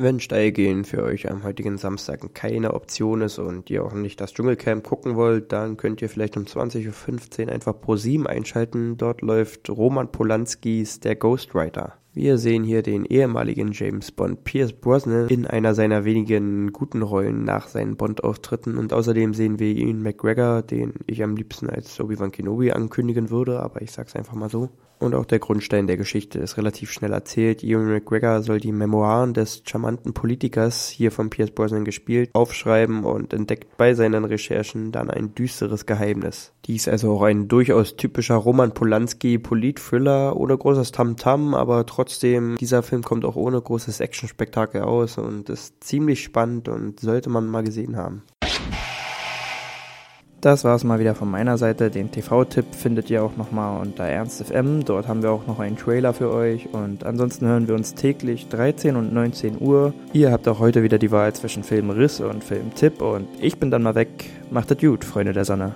Wenn steil gehen für euch am heutigen Samstag keine Option ist und ihr auch nicht das Dschungelcamp gucken wollt, dann könnt ihr vielleicht um 20.15 Uhr einfach Pro 7 einschalten. Dort läuft Roman Polanskis Der Ghostwriter. Wir sehen hier den ehemaligen James Bond Pierce Brosnan in einer seiner wenigen guten Rollen nach seinen Bond-Auftritten und außerdem sehen wir Ian McGregor, den ich am liebsten als Obi-Wan Kenobi ankündigen würde, aber ich sag's einfach mal so. Und auch der Grundstein der Geschichte ist relativ schnell erzählt. Ewan McGregor soll die Memoiren des charmanten Politikers, hier von Pierce Brosnan gespielt, aufschreiben und entdeckt bei seinen Recherchen dann ein düsteres Geheimnis. Dies also auch ein durchaus typischer Roman Polanski Polit-Thriller ohne großes Tamtam, -Tam, aber trotzdem, dieser Film kommt auch ohne großes Actionspektakel aus und ist ziemlich spannend und sollte man mal gesehen haben. Das war es mal wieder von meiner Seite. Den TV-Tipp findet ihr auch nochmal unter ErnstFM. Dort haben wir auch noch einen Trailer für euch. Und ansonsten hören wir uns täglich 13 und 19 Uhr. Ihr habt auch heute wieder die Wahl zwischen Filmriss und Filmtipp. Und ich bin dann mal weg. Macht es gut, Freunde der Sonne.